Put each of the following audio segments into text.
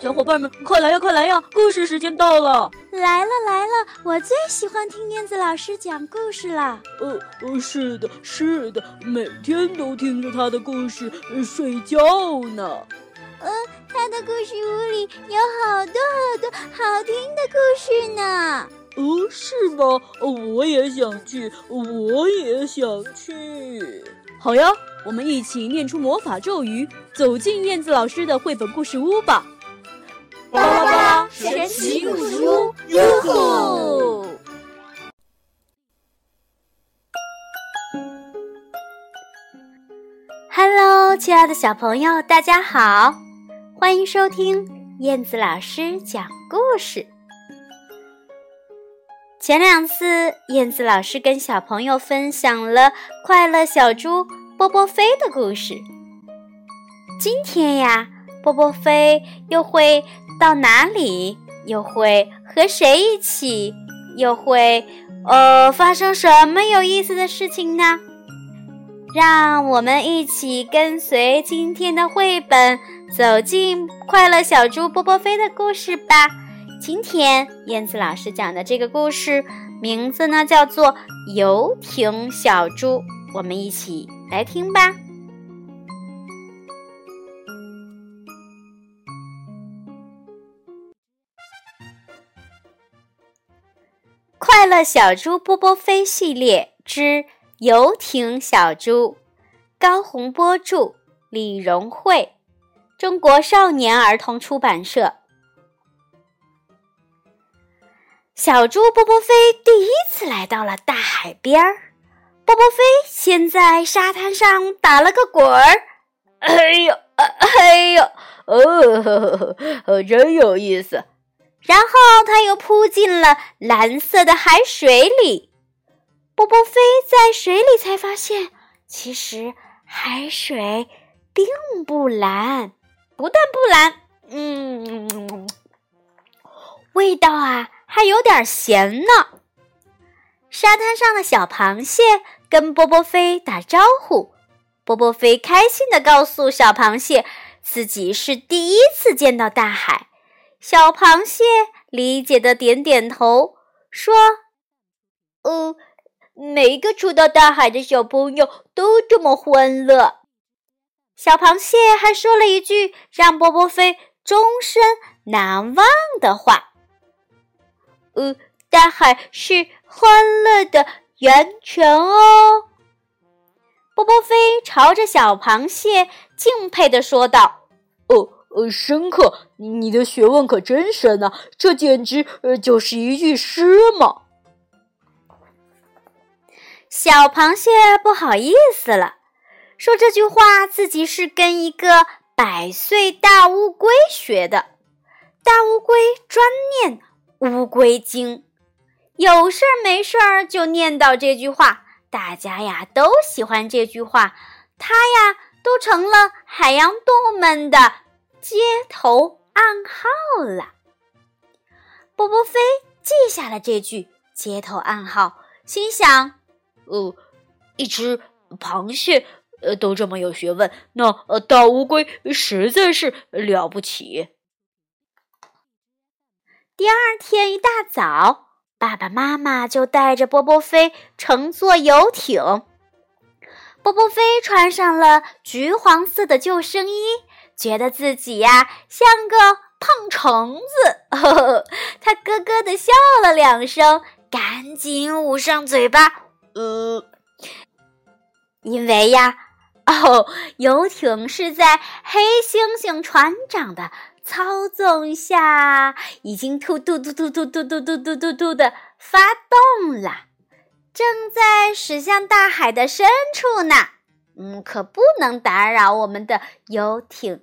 小伙伴们，快来呀，快来呀！故事时间到了！来了来了，我最喜欢听燕子老师讲故事了。呃呃，是的，是的，每天都听着他的故事睡觉呢。呃，他的故事屋里有好多好多好听的故事呢。哦，是吗？我也想去，我也想去。好呀，我们一起念出魔法咒语，走进燕子老师的绘本故事屋吧！巴拉巴神奇故事屋，哟吼！Hello，亲爱的小朋友，大家好，欢迎收听燕子老师讲故事。前两次，燕子老师跟小朋友分享了快乐小猪波波飞的故事。今天呀，波波飞又会。到哪里又会和谁一起？又会呃发生什么有意思的事情呢？让我们一起跟随今天的绘本，走进快乐小猪波波飞的故事吧。今天燕子老师讲的这个故事名字呢叫做《游艇小猪》，我们一起来听吧。快乐小猪波波飞系列之游艇小猪，高洪波著，李荣慧，中国少年儿童出版社。小猪波波飞第一次来到了大海边儿，波波飞先在沙滩上打了个滚儿，哎呦，哎呦，哦，真有意思。然后他又扑进了蓝色的海水里。波波飞在水里才发现，其实海水并不蓝，不但不蓝，嗯，味道啊还有点咸呢。沙滩上的小螃蟹跟波波飞打招呼，波波飞开心的告诉小螃蟹，自己是第一次见到大海。小螃蟹理解的点点头，说：“呃，每一个初到大海的小朋友都这么欢乐。”小螃蟹还说了一句让波波飞终身难忘的话：“呃，大海是欢乐的源泉哦。”波波飞朝着小螃蟹敬佩的说道：“哦。”呃，深刻，你的学问可真深啊！这简直就是一句诗嘛。小螃蟹不好意思了，说这句话自己是跟一个百岁大乌龟学的。大乌龟专念乌龟经，有事儿没事儿就念叨这句话，大家呀都喜欢这句话，它呀都成了海洋动物们的。接头暗号了，波波飞记下了这句接头暗号，心想：“呃，一只螃蟹，呃，都这么有学问，那呃，大乌龟实在是了不起。”第二天一大早，爸爸妈妈就带着波波飞乘坐游艇。波波飞穿上了橘黄色的救生衣。觉得自己呀像个胖虫子，他咯咯的笑了两声，赶紧捂上嘴巴。呃，因为呀，哦，游艇是在黑猩猩船长的操纵下，已经突突突突突突突突突突突的发动了，正在驶向大海的深处呢。嗯，可不能打扰我们的游艇。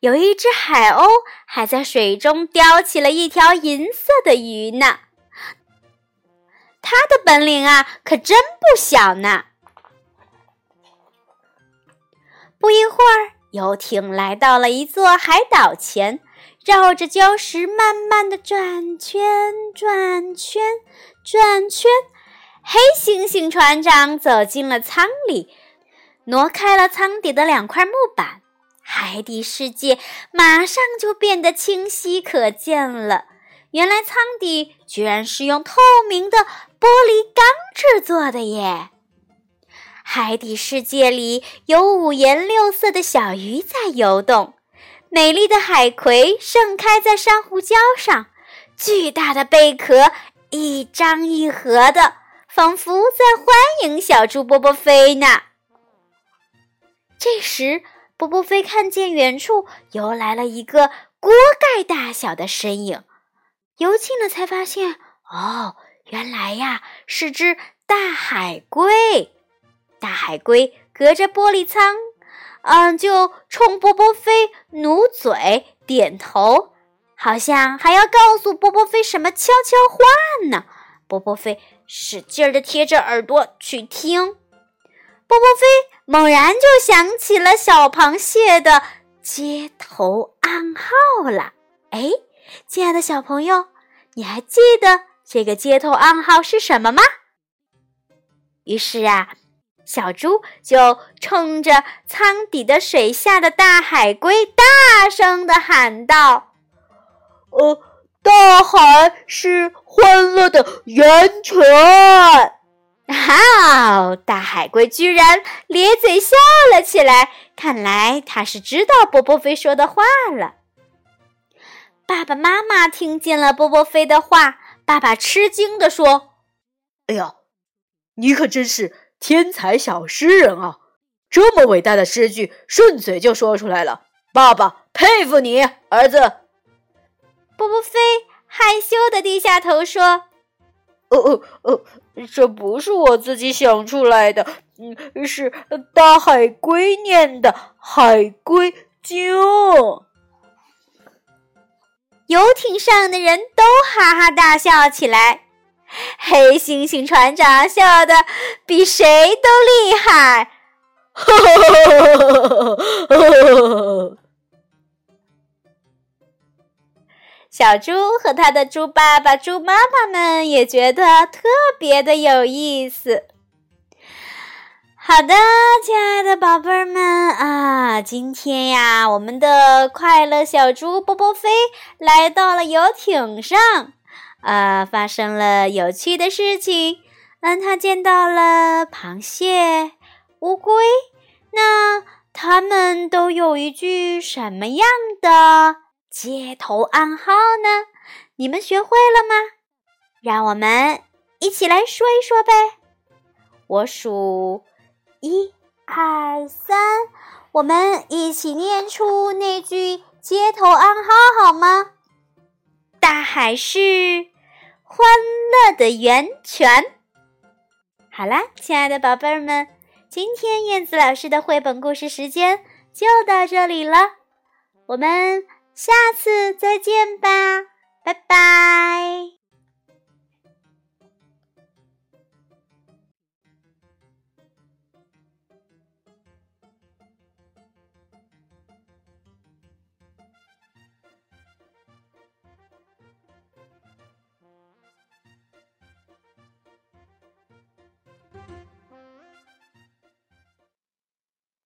有一只海鸥还在水中叼起了一条银色的鱼呢，它的本领啊，可真不小呢。不一会儿，游艇来到了一座海岛前，绕着礁石慢慢的转圈、转圈、转圈。黑猩猩船长走进了舱里，挪开了舱底的两块木板，海底世界马上就变得清晰可见了。原来舱底居然是用透明的玻璃钢制作的耶！海底世界里有五颜六色的小鱼在游动，美丽的海葵盛开在珊瑚礁上，巨大的贝壳一张一合的，仿佛在欢迎小猪波波飞呢。这时，波波飞看见远处游来了一个锅盖大小的身影。游近了才发现，哦，原来呀是只大海龟。大海龟隔着玻璃舱，嗯，就冲波波飞努嘴点头，好像还要告诉波波飞什么悄悄话呢。波波飞使劲的贴着耳朵去听，波波飞猛然就想起了小螃蟹的接头暗号了。哎。亲爱的小朋友，你还记得这个接头暗号是什么吗？于是啊，小猪就冲着舱底的水下的大海龟大声的喊道：“呃，大海是欢乐的源泉！”好，大海龟居然咧嘴笑了起来，看来他是知道波波飞说的话了。爸爸妈妈听见了波波飞的话，爸爸吃惊地说：“哎呀，你可真是天才小诗人啊！这么伟大的诗句，顺嘴就说出来了，爸爸佩服你，儿子。”波波飞害羞的低下头说：“哦哦哦，这不是我自己想出来的，嗯，是大海龟念的《海龟经》。”游艇上的人都哈哈大笑起来，黑猩猩船长笑得比谁都厉害。小猪和他的猪爸爸、猪妈妈们也觉得特别的有意思。好的，亲爱的宝贝儿们啊，今天呀，我们的快乐小猪波波飞来到了游艇上，啊，发生了有趣的事情。嗯，他见到了螃蟹、乌龟，那他们都有一句什么样的接头暗号呢？你们学会了吗？让我们一起来说一说呗。我数。一、二、三，我们一起念出那句街头暗号好吗？大海是欢乐的源泉。好啦，亲爱的宝贝儿们，今天燕子老师的绘本故事时间就到这里了，我们下次再见吧，拜拜。